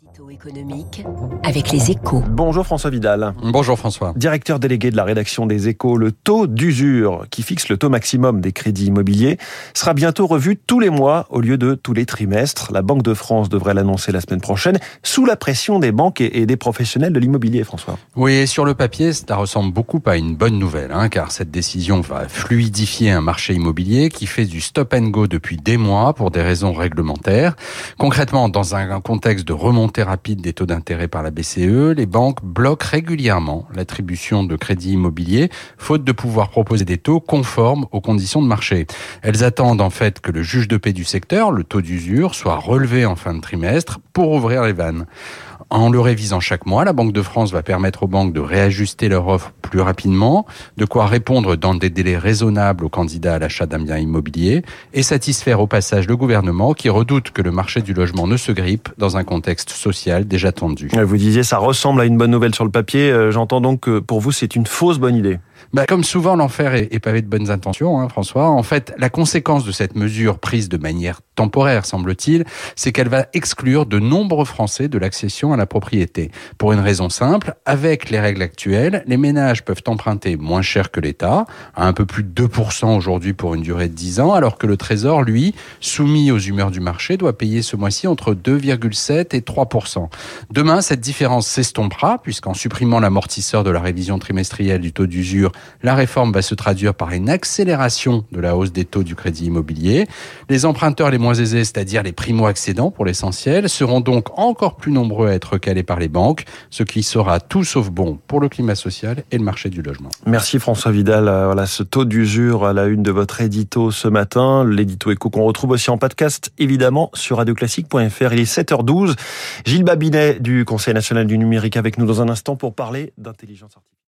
Édito économique avec les échos. Bonjour François Vidal. Bonjour François. Directeur délégué de la rédaction des échos, le taux d'usure qui fixe le taux maximum des crédits immobiliers sera bientôt revu tous les mois au lieu de tous les trimestres. La Banque de France devrait l'annoncer la semaine prochaine sous la pression des banques et des professionnels de l'immobilier, François. Oui, sur le papier, ça ressemble beaucoup à une bonne nouvelle, hein, car cette décision va fluidifier un marché immobilier qui fait du stop and go depuis des mois pour des raisons réglementaires. Concrètement, dans un contexte de remontée des taux d'intérêt par la BCE, les banques bloquent régulièrement l'attribution de crédits immobiliers, faute de pouvoir proposer des taux conformes aux conditions de marché. Elles attendent en fait que le juge de paix du secteur, le taux d'usure, soit relevé en fin de trimestre pour ouvrir les vannes. En le révisant chaque mois, la Banque de France va permettre aux banques de réajuster leur offre plus rapidement, de quoi répondre dans des délais raisonnables aux candidats à l'achat d'un bien immobilier et satisfaire au passage le gouvernement qui redoute que le marché du logement ne se grippe dans un contexte social déjà tendu. Vous disiez ça ressemble à une bonne nouvelle sur le papier. Euh, j'entends donc que pour vous c'est une fausse bonne idée. Bah, comme souvent, l'enfer est, pavé de bonnes intentions, hein, François. En fait, la conséquence de cette mesure prise de manière temporaire, semble-t-il, c'est qu'elle va exclure de nombreux Français de l'accession à la propriété. Pour une raison simple, avec les règles actuelles, les ménages peuvent emprunter moins cher que l'État, à un peu plus de 2% aujourd'hui pour une durée de 10 ans, alors que le Trésor, lui, soumis aux humeurs du marché, doit payer ce mois-ci entre 2,7 et 3%. Demain, cette différence s'estompera, puisqu'en supprimant l'amortisseur de la révision trimestrielle du taux d'usure, la réforme va se traduire par une accélération de la hausse des taux du crédit immobilier. Les emprunteurs les moins aisés, c'est-à-dire les primo-accédants pour l'essentiel, seront donc encore plus nombreux à être calés par les banques, ce qui sera tout sauf bon pour le climat social et le marché du logement. Merci François Vidal. Euh, voilà ce taux d'usure à la une de votre édito ce matin, l'édito éco qu'on retrouve aussi en podcast évidemment sur radioclassique.fr. Il est 7h12. Gilles Babinet du Conseil national du numérique avec nous dans un instant pour parler d'intelligence artificielle.